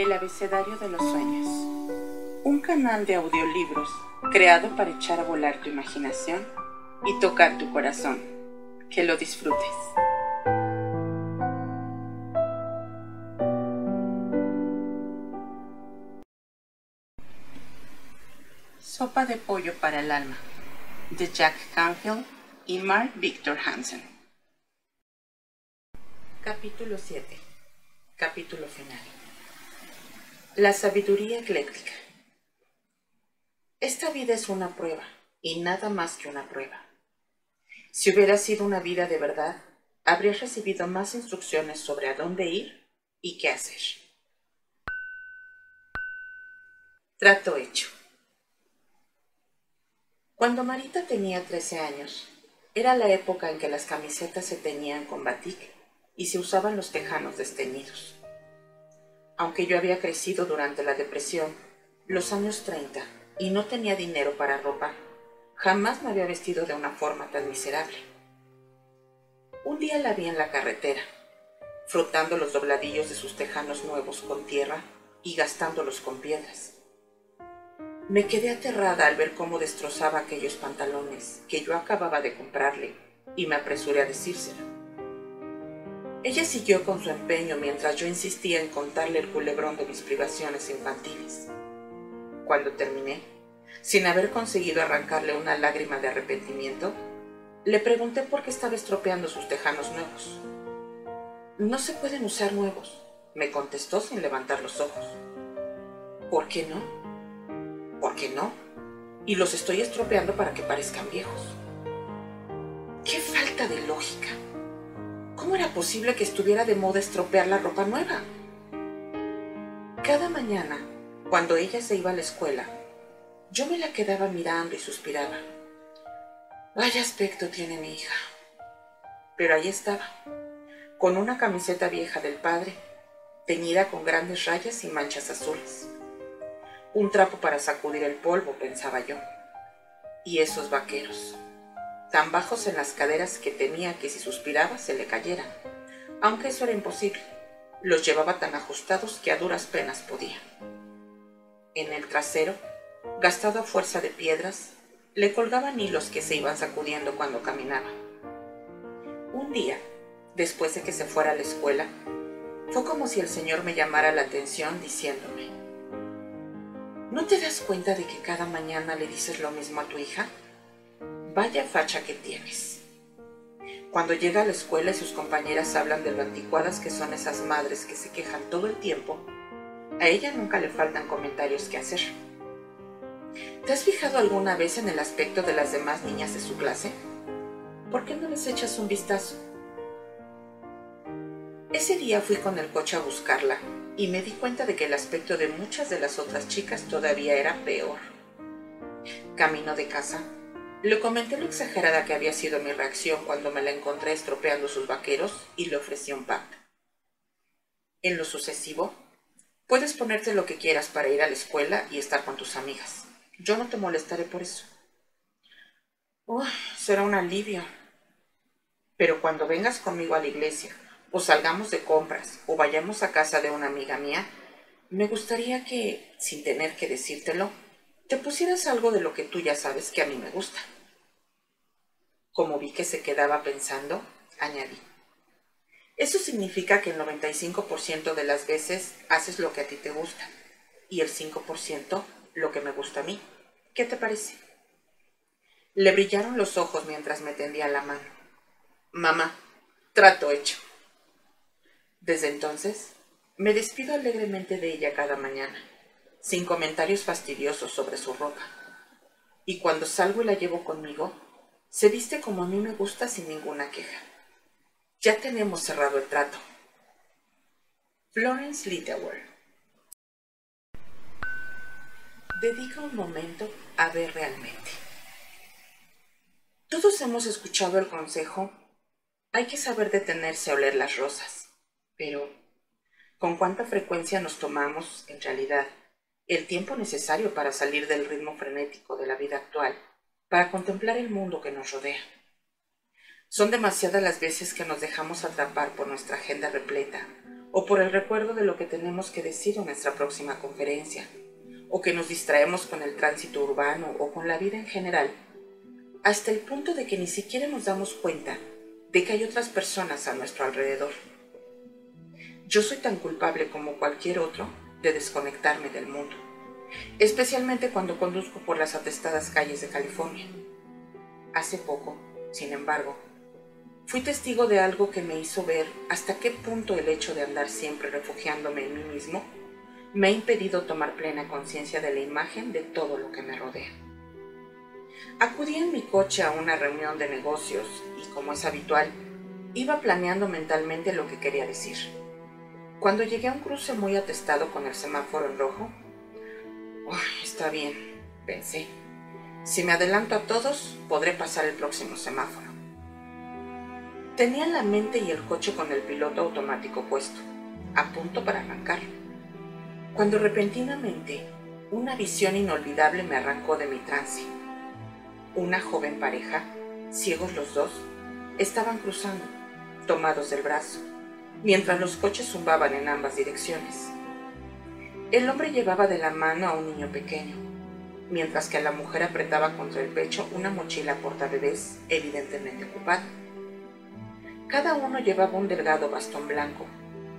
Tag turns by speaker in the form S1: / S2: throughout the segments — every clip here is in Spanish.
S1: El abecedario de los sueños. Un canal de audiolibros creado para echar a volar tu imaginación y tocar tu corazón. Que lo disfrutes. Sopa de pollo para el alma. De Jack Canfield y Mark Victor Hansen. Capítulo 7. Capítulo final. La sabiduría ecléctica. Esta vida es una prueba, y nada más que una prueba. Si hubiera sido una vida de verdad, habrías recibido más instrucciones sobre a dónde ir y qué hacer. Trato hecho. Cuando Marita tenía 13 años, era la época en que las camisetas se teñían con batik y se usaban los tejanos desteñidos. Aunque yo había crecido durante la depresión, los años 30, y no tenía dinero para ropa, jamás me había vestido de una forma tan miserable. Un día la vi en la carretera, frotando los dobladillos de sus tejanos nuevos con tierra y gastándolos con piedras. Me quedé aterrada al ver cómo destrozaba aquellos pantalones que yo acababa de comprarle y me apresuré a decírselo. Ella siguió con su empeño mientras yo insistía en contarle el culebrón de mis privaciones infantiles. Cuando terminé, sin haber conseguido arrancarle una lágrima de arrepentimiento, le pregunté por qué estaba estropeando sus tejanos nuevos. No se pueden usar nuevos, me contestó sin levantar los ojos. ¿Por qué no? ¿Por qué no? Y los estoy estropeando para que parezcan viejos. ¡Qué falta de lógica! ¿Cómo era posible que estuviera de moda estropear la ropa nueva? Cada mañana, cuando ella se iba a la escuela, yo me la quedaba mirando y suspiraba. Vaya aspecto tiene mi hija. Pero ahí estaba, con una camiseta vieja del padre, teñida con grandes rayas y manchas azules. Un trapo para sacudir el polvo, pensaba yo. Y esos vaqueros tan bajos en las caderas que temía que si suspiraba se le cayeran, aunque eso era imposible. Los llevaba tan ajustados que a duras penas podía. En el trasero, gastado a fuerza de piedras, le colgaban hilos que se iban sacudiendo cuando caminaba. Un día, después de que se fuera a la escuela, fue como si el Señor me llamara la atención diciéndome, ¿no te das cuenta de que cada mañana le dices lo mismo a tu hija? Vaya facha que tienes. Cuando llega a la escuela y sus compañeras hablan de lo anticuadas que son esas madres que se quejan todo el tiempo, a ella nunca le faltan comentarios que hacer. ¿Te has fijado alguna vez en el aspecto de las demás niñas de su clase? ¿Por qué no les echas un vistazo? Ese día fui con el coche a buscarla y me di cuenta de que el aspecto de muchas de las otras chicas todavía era peor. Camino de casa, le comenté lo exagerada que había sido mi reacción cuando me la encontré estropeando sus vaqueros y le ofrecí un pack. En lo sucesivo, puedes ponerte lo que quieras para ir a la escuela y estar con tus amigas. Yo no te molestaré por eso. Uy, será un alivio. Pero cuando vengas conmigo a la iglesia, o salgamos de compras, o vayamos a casa de una amiga mía, me gustaría que, sin tener que decírtelo, te pusieras algo de lo que tú ya sabes que a mí me gusta. Como vi que se quedaba pensando, añadí. Eso significa que el 95% de las veces haces lo que a ti te gusta y el 5% lo que me gusta a mí. ¿Qué te parece? Le brillaron los ojos mientras me tendía la mano. Mamá, trato hecho. Desde entonces, me despido alegremente de ella cada mañana sin comentarios fastidiosos sobre su ropa. Y cuando salgo y la llevo conmigo, se viste como a mí me gusta sin ninguna queja. Ya tenemos cerrado el trato. Florence Littleworth Dedica un momento a ver realmente. Todos hemos escuchado el consejo, hay que saber detenerse a oler las rosas, pero ¿con cuánta frecuencia nos tomamos, en realidad, el tiempo necesario para salir del ritmo frenético de la vida actual, para contemplar el mundo que nos rodea. Son demasiadas las veces que nos dejamos atrapar por nuestra agenda repleta o por el recuerdo de lo que tenemos que decir en nuestra próxima conferencia, o que nos distraemos con el tránsito urbano o con la vida en general, hasta el punto de que ni siquiera nos damos cuenta de que hay otras personas a nuestro alrededor. Yo soy tan culpable como cualquier otro de desconectarme del mundo, especialmente cuando conduzco por las atestadas calles de California. Hace poco, sin embargo, fui testigo de algo que me hizo ver hasta qué punto el hecho de andar siempre refugiándome en mí mismo me ha impedido tomar plena conciencia de la imagen de todo lo que me rodea. Acudí en mi coche a una reunión de negocios y, como es habitual, iba planeando mentalmente lo que quería decir. Cuando llegué a un cruce muy atestado con el semáforo en rojo, está bien, pensé. Si me adelanto a todos, podré pasar el próximo semáforo. Tenía la mente y el coche con el piloto automático puesto, a punto para arrancar. Cuando repentinamente una visión inolvidable me arrancó de mi trance una joven pareja, ciegos los dos, estaban cruzando, tomados del brazo, mientras los coches zumbaban en ambas direcciones. El hombre llevaba de la mano a un niño pequeño, mientras que la mujer apretaba contra el pecho una mochila portabebés evidentemente ocupada. Cada uno llevaba un delgado bastón blanco,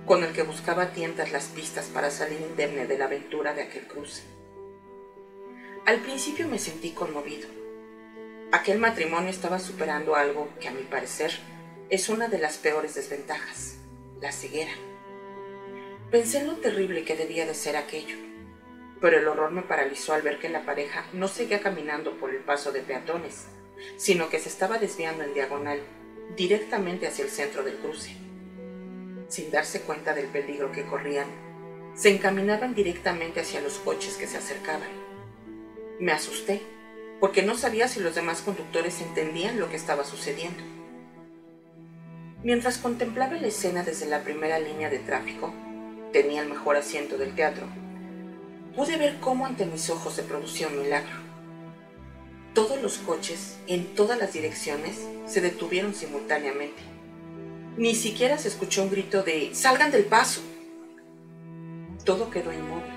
S1: con el que buscaba tientas las pistas para salir indemne de la aventura de aquel cruce. Al principio me sentí conmovido Aquel matrimonio estaba superando algo que a mi parecer es una de las peores desventajas, la ceguera. Pensé en lo terrible que debía de ser aquello, pero el horror me paralizó al ver que la pareja no seguía caminando por el paso de peatones, sino que se estaba desviando en diagonal, directamente hacia el centro del cruce. Sin darse cuenta del peligro que corrían, se encaminaban directamente hacia los coches que se acercaban. Me asusté porque no sabía si los demás conductores entendían lo que estaba sucediendo. Mientras contemplaba la escena desde la primera línea de tráfico, tenía el mejor asiento del teatro, pude ver cómo ante mis ojos se producía un milagro. Todos los coches, en todas las direcciones, se detuvieron simultáneamente. Ni siquiera se escuchó un grito de ¡Salgan del paso! Todo quedó inmóvil.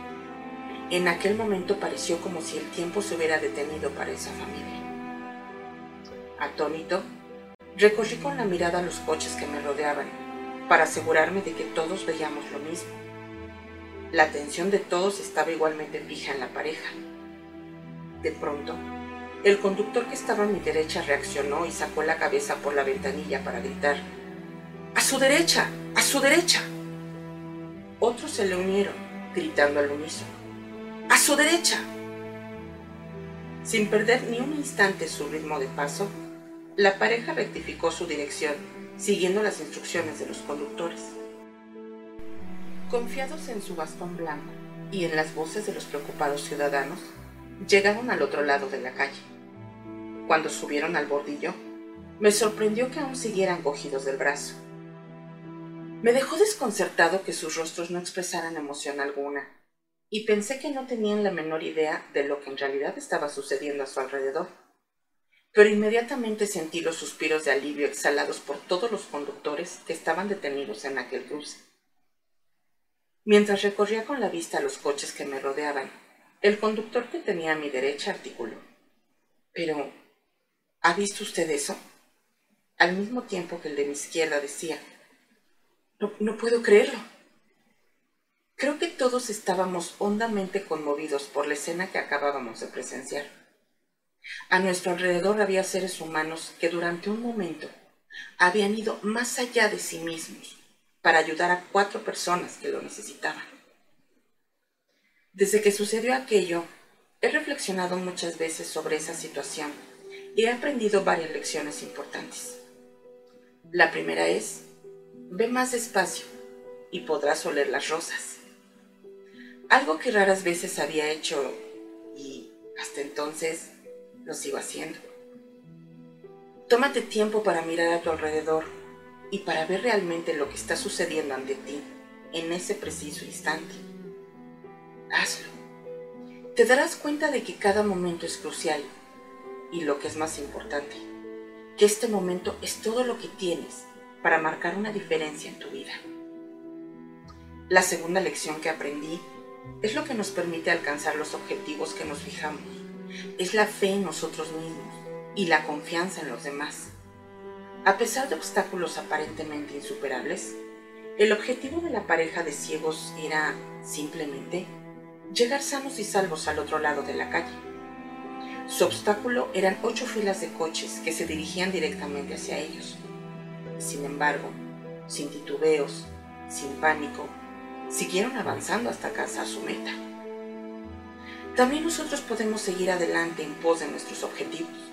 S1: En aquel momento pareció como si el tiempo se hubiera detenido para esa familia. Atónito, recorrí con la mirada los coches que me rodeaban para asegurarme de que todos veíamos lo mismo. La atención de todos estaba igualmente fija en la pareja. De pronto, el conductor que estaba a mi derecha reaccionó y sacó la cabeza por la ventanilla para gritar, ¡A su derecha! ¡A su derecha! Otros se le unieron, gritando al unísono. ¡A su derecha! Sin perder ni un instante su ritmo de paso, la pareja rectificó su dirección, siguiendo las instrucciones de los conductores. Confiados en su bastón blanco y en las voces de los preocupados ciudadanos, llegaron al otro lado de la calle. Cuando subieron al bordillo, me sorprendió que aún siguieran cogidos del brazo. Me dejó desconcertado que sus rostros no expresaran emoción alguna y pensé que no tenían la menor idea de lo que en realidad estaba sucediendo a su alrededor. Pero inmediatamente sentí los suspiros de alivio exhalados por todos los conductores que estaban detenidos en aquel cruce. Mientras recorría con la vista los coches que me rodeaban, el conductor que tenía a mi derecha articuló. Pero, ¿ha visto usted eso? Al mismo tiempo que el de mi izquierda decía, no, no puedo creerlo. Creo que todos estábamos hondamente conmovidos por la escena que acabábamos de presenciar. A nuestro alrededor había seres humanos que durante un momento habían ido más allá de sí mismos para ayudar a cuatro personas que lo necesitaban. Desde que sucedió aquello, he reflexionado muchas veces sobre esa situación y he aprendido varias lecciones importantes. La primera es, ve más despacio y podrás oler las rosas algo que raras veces había hecho y hasta entonces lo sigo haciendo. Tómate tiempo para mirar a tu alrededor y para ver realmente lo que está sucediendo ante ti en ese preciso instante. Hazlo. Te darás cuenta de que cada momento es crucial y lo que es más importante, que este momento es todo lo que tienes para marcar una diferencia en tu vida. La segunda lección que aprendí es lo que nos permite alcanzar los objetivos que nos fijamos. Es la fe en nosotros mismos y la confianza en los demás. A pesar de obstáculos aparentemente insuperables, el objetivo de la pareja de ciegos era simplemente llegar sanos y salvos al otro lado de la calle. Su obstáculo eran ocho filas de coches que se dirigían directamente hacia ellos. Sin embargo, sin titubeos, sin pánico, siguieron avanzando hasta alcanzar su meta. También nosotros podemos seguir adelante en pos de nuestros objetivos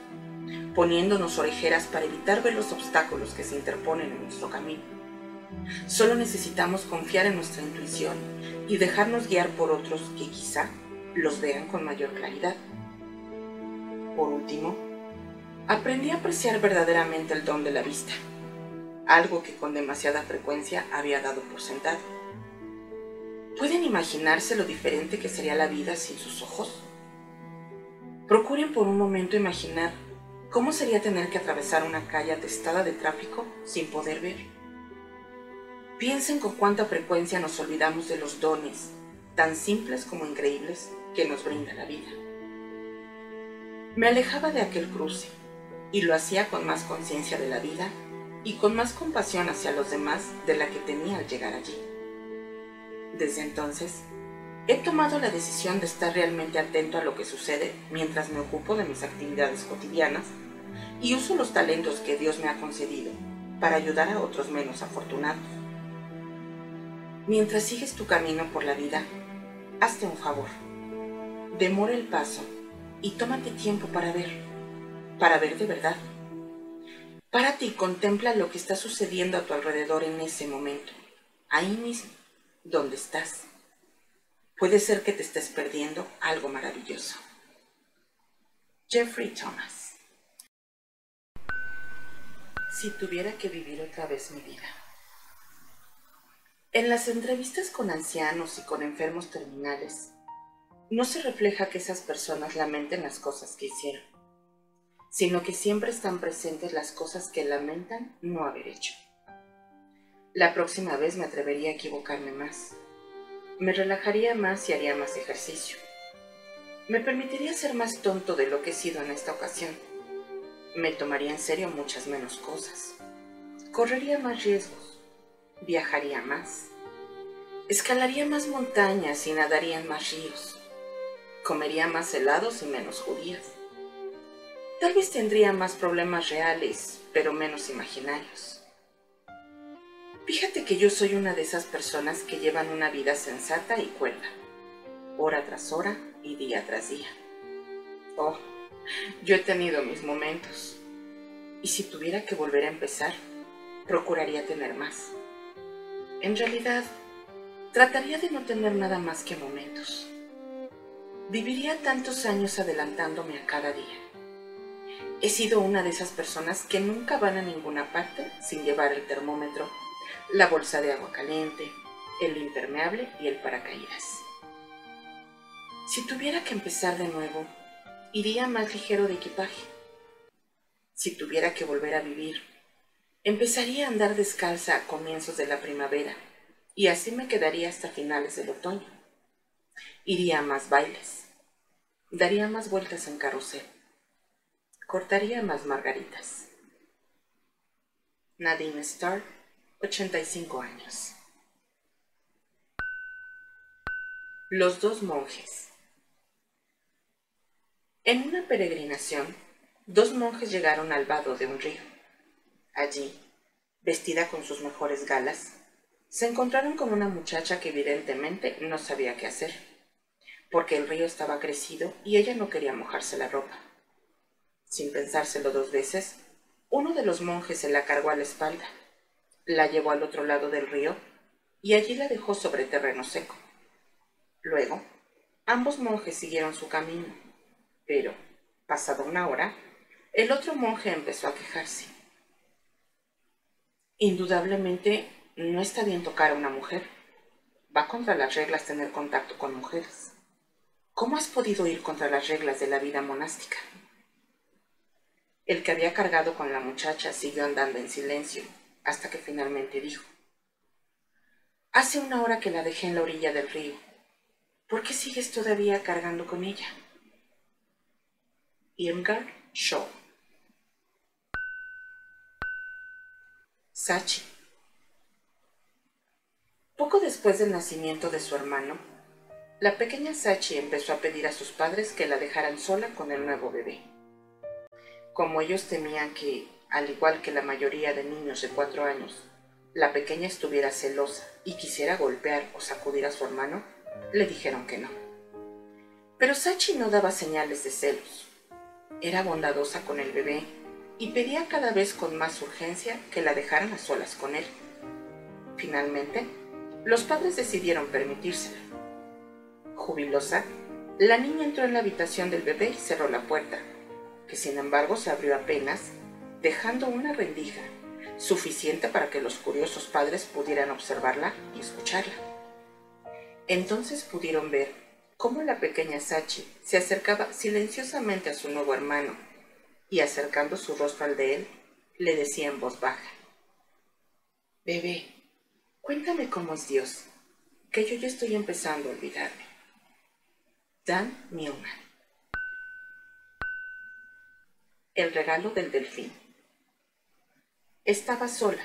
S1: poniéndonos orejeras para evitar ver los obstáculos que se interponen en nuestro camino. Solo necesitamos confiar en nuestra intuición y dejarnos guiar por otros que quizá los vean con mayor claridad. Por último, aprendí a apreciar verdaderamente el don de la vista, algo que con demasiada frecuencia había dado por sentado. ¿Pueden imaginarse lo diferente que sería la vida sin sus ojos? Procuren por un momento imaginar ¿Cómo sería tener que atravesar una calle atestada de tráfico sin poder ver? Piensen con cuánta frecuencia nos olvidamos de los dones, tan simples como increíbles, que nos brinda la vida. Me alejaba de aquel cruce y lo hacía con más conciencia de la vida y con más compasión hacia los demás de la que tenía al llegar allí. Desde entonces, he tomado la decisión de estar realmente atento a lo que sucede mientras me ocupo de mis actividades cotidianas y uso los talentos que Dios me ha concedido para ayudar a otros menos afortunados. Mientras sigues tu camino por la vida, hazte un favor. Demora el paso y tómate tiempo para ver, para ver de verdad. Párate y contempla lo que está sucediendo a tu alrededor en ese momento, ahí mismo, donde estás. Puede ser que te estés perdiendo algo maravilloso. Jeffrey Thomas si tuviera que vivir otra vez mi vida. En las entrevistas con ancianos y con enfermos terminales, no se refleja que esas personas lamenten las cosas que hicieron, sino que siempre están presentes las cosas que lamentan no haber hecho. La próxima vez me atrevería a equivocarme más. Me relajaría más y haría más ejercicio. Me permitiría ser más tonto de lo que he sido en esta ocasión me tomaría en serio muchas menos cosas. Correría más riesgos. Viajaría más. Escalaría más montañas y nadaría en más ríos. Comería más helados y menos judías. Tal vez tendría más problemas reales, pero menos imaginarios. Fíjate que yo soy una de esas personas que llevan una vida sensata y cuerda, hora tras hora y día tras día. Oh, yo he tenido mis momentos. Y si tuviera que volver a empezar, procuraría tener más. En realidad, trataría de no tener nada más que momentos. Viviría tantos años adelantándome a cada día. He sido una de esas personas que nunca van a ninguna parte sin llevar el termómetro, la bolsa de agua caliente, el impermeable y el paracaídas. Si tuviera que empezar de nuevo, iría más ligero de equipaje. Si tuviera que volver a vivir, empezaría a andar descalza a comienzos de la primavera y así me quedaría hasta finales del otoño. Iría a más bailes, daría más vueltas en carrusel, cortaría más margaritas. Nadine Starr, 85 años. Los dos monjes. En una peregrinación, dos monjes llegaron al vado de un río. Allí, vestida con sus mejores galas, se encontraron con una muchacha que evidentemente no sabía qué hacer, porque el río estaba crecido y ella no quería mojarse la ropa. Sin pensárselo dos veces, uno de los monjes se la cargó a la espalda, la llevó al otro lado del río y allí la dejó sobre terreno seco. Luego, ambos monjes siguieron su camino pero, pasada una hora, el otro monje empezó a quejarse. Indudablemente, no está bien tocar a una mujer. Va contra las reglas tener contacto con mujeres. ¿Cómo has podido ir contra las reglas de la vida monástica? El que había cargado con la muchacha siguió andando en silencio hasta que finalmente dijo, Hace una hora que la dejé en la orilla del río. ¿Por qué sigues todavía cargando con ella? Irmgard Shaw. Sachi. Poco después del nacimiento de su hermano, la pequeña Sachi empezó a pedir a sus padres que la dejaran sola con el nuevo bebé. Como ellos temían que, al igual que la mayoría de niños de cuatro años, la pequeña estuviera celosa y quisiera golpear o sacudir a su hermano, le dijeron que no. Pero Sachi no daba señales de celos. Era bondadosa con el bebé y pedía cada vez con más urgencia que la dejaran a solas con él. Finalmente, los padres decidieron permitírsela. Jubilosa, la niña entró en la habitación del bebé y cerró la puerta, que sin embargo se abrió apenas, dejando una rendija suficiente para que los curiosos padres pudieran observarla y escucharla. Entonces pudieron ver cómo la pequeña Sachi se acercaba silenciosamente a su nuevo hermano y acercando su rostro al de él, le decía en voz baja, Bebé, cuéntame cómo es Dios, que yo ya estoy empezando a olvidarme. Dan Newman. El regalo del delfín. Estaba sola,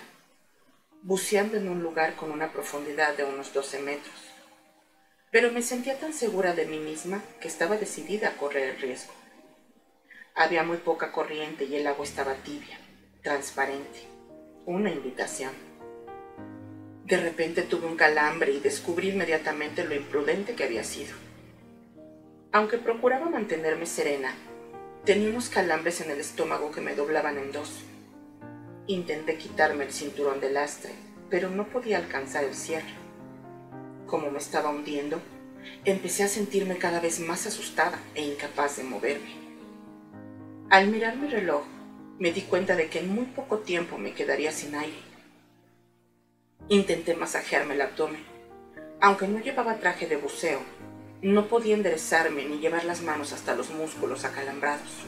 S1: buceando en un lugar con una profundidad de unos 12 metros, pero me sentía tan segura de mí misma que estaba decidida a correr el riesgo. Había muy poca corriente y el agua estaba tibia, transparente, una invitación. De repente tuve un calambre y descubrí inmediatamente lo imprudente que había sido. Aunque procuraba mantenerme serena, tenía unos calambres en el estómago que me doblaban en dos Intenté quitarme el cinturón de lastre, pero no podía alcanzar el cierre. Como me estaba hundiendo, empecé a sentirme cada vez más asustada e incapaz de moverme. Al mirar mi reloj, me di cuenta de que en muy poco tiempo me quedaría sin aire. Intenté masajearme el abdomen. Aunque no llevaba traje de buceo, no podía enderezarme ni llevar las manos hasta los músculos acalambrados.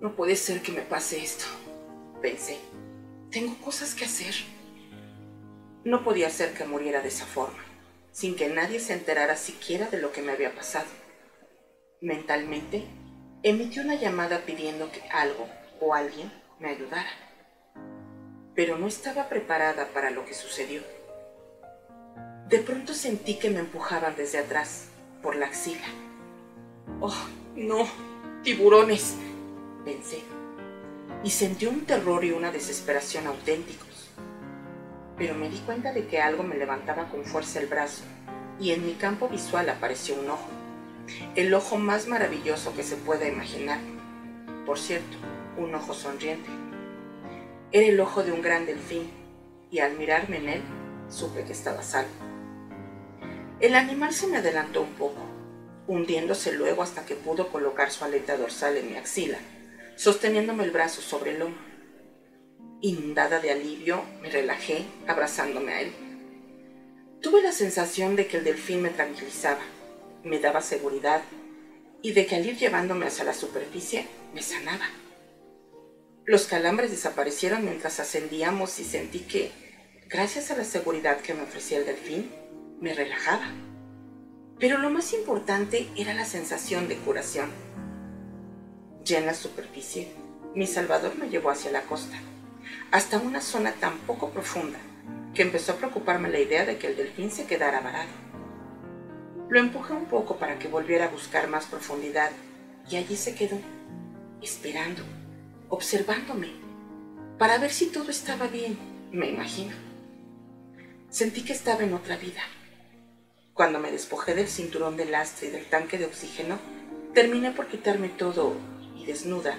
S1: No puede ser que me pase esto, pensé. Tengo cosas que hacer. No podía ser que muriera de esa forma, sin que nadie se enterara siquiera de lo que me había pasado. Mentalmente, emití una llamada pidiendo que algo o alguien me ayudara. Pero no estaba preparada para lo que sucedió. De pronto sentí que me empujaban desde atrás, por la axila. ¡Oh, no! ¡Tiburones! pensé y sentí un terror y una desesperación auténticos. Pero me di cuenta de que algo me levantaba con fuerza el brazo y en mi campo visual apareció un ojo, el ojo más maravilloso que se pueda imaginar. Por cierto, un ojo sonriente. Era el ojo de un gran delfín y al mirarme en él supe que estaba salvo. El animal se me adelantó un poco, hundiéndose luego hasta que pudo colocar su aleta dorsal en mi axila sosteniéndome el brazo sobre el hombro. Inundada de alivio, me relajé, abrazándome a él. Tuve la sensación de que el delfín me tranquilizaba, me daba seguridad y de que al ir llevándome hacia la superficie me sanaba. Los calambres desaparecieron mientras ascendíamos y sentí que, gracias a la seguridad que me ofrecía el delfín, me relajaba. Pero lo más importante era la sensación de curación ya la superficie, mi salvador me llevó hacia la costa, hasta una zona tan poco profunda que empezó a preocuparme la idea de que el delfín se quedara varado. Lo empujé un poco para que volviera a buscar más profundidad y allí se quedó, esperando, observándome, para ver si todo estaba bien, me imagino. Sentí que estaba en otra vida. Cuando me despojé del cinturón de lastre y del tanque de oxígeno, terminé por quitarme todo desnuda,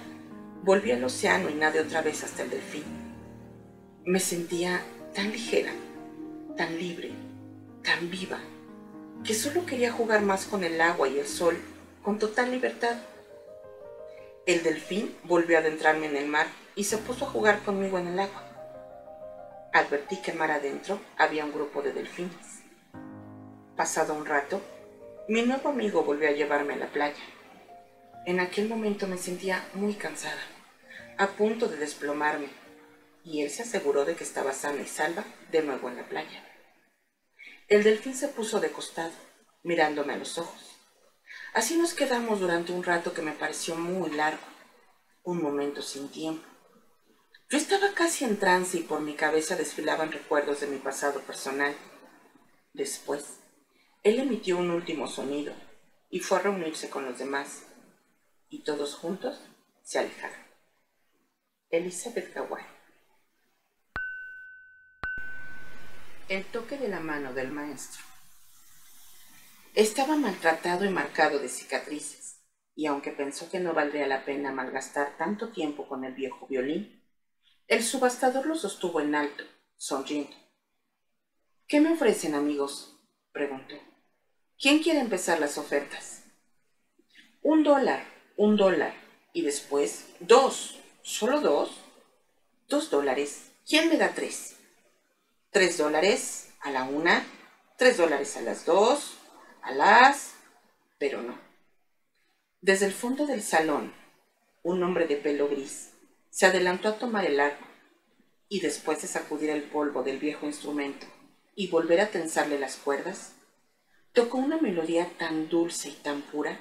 S1: volví al océano y nadé otra vez hasta el delfín. Me sentía tan ligera, tan libre, tan viva, que solo quería jugar más con el agua y el sol con total libertad. El delfín volvió a adentrarme en el mar y se puso a jugar conmigo en el agua. Advertí que mar adentro había un grupo de delfines. Pasado un rato, mi nuevo amigo volvió a llevarme a la playa. En aquel momento me sentía muy cansada, a punto de desplomarme, y él se aseguró de que estaba sana y salva de nuevo en la playa. El delfín se puso de costado, mirándome a los ojos. Así nos quedamos durante un rato que me pareció muy largo, un momento sin tiempo. Yo estaba casi en trance y por mi cabeza desfilaban recuerdos de mi pasado personal. Después, él emitió un último sonido y fue a reunirse con los demás, y todos juntos se alejaron. Elizabeth Kawai. El toque de la mano del maestro. Estaba maltratado y marcado de cicatrices, y aunque pensó que no valdría la pena malgastar tanto tiempo con el viejo violín, el subastador lo sostuvo en alto, sonriendo. ¿Qué me ofrecen, amigos? preguntó. ¿Quién quiere empezar las ofertas? Un dólar, un dólar, y después dos. ¿Solo dos? Dos dólares. ¿Quién me da tres? Tres dólares a la una, tres dólares a las dos, a las... pero no. Desde el fondo del salón, un hombre de pelo gris se adelantó a tomar el arco y después de sacudir el polvo del viejo instrumento y volver a tensarle las cuerdas, tocó una melodía tan dulce y tan pura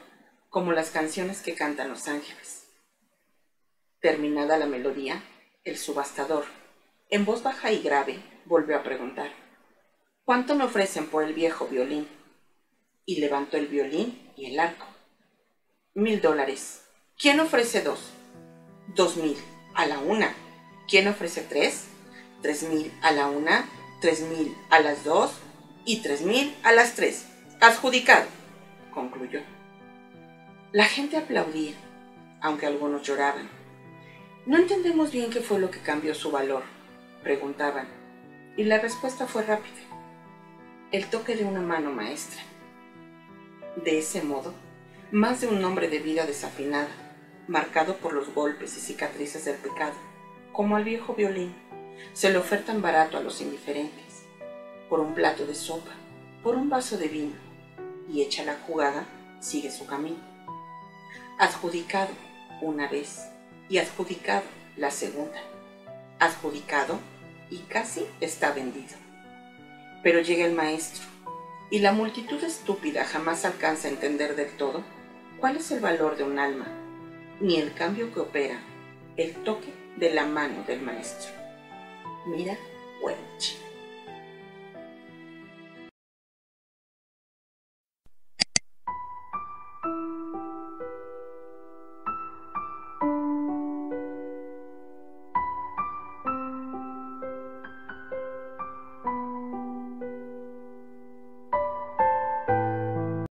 S1: como las canciones que cantan los ángeles. Terminada la melodía, el subastador, en voz baja y grave, volvió a preguntar, ¿cuánto me ofrecen por el viejo violín? Y levantó el violín y el arco. Mil dólares. ¿Quién ofrece dos? Dos mil a la una. ¿Quién ofrece tres? Tres mil a la una, tres mil a las dos y tres mil a las tres. Adjudicado, concluyó. La gente aplaudía, aunque algunos lloraban. No entendemos bien qué fue lo que cambió su valor, preguntaban, y la respuesta fue rápida. El toque de una mano maestra. De ese modo, más de un hombre de vida desafinada, marcado por los golpes y cicatrices del pecado, como al viejo violín, se le ofertan barato a los indiferentes, por un plato de sopa, por un vaso de vino, y hecha la jugada, sigue su camino. Adjudicado una vez y adjudicado la segunda. Adjudicado y casi está vendido. Pero llega el maestro, y la multitud estúpida jamás alcanza a entender del todo cuál es el valor de un alma ni el cambio que opera el toque de la mano del maestro. Mira, Welch.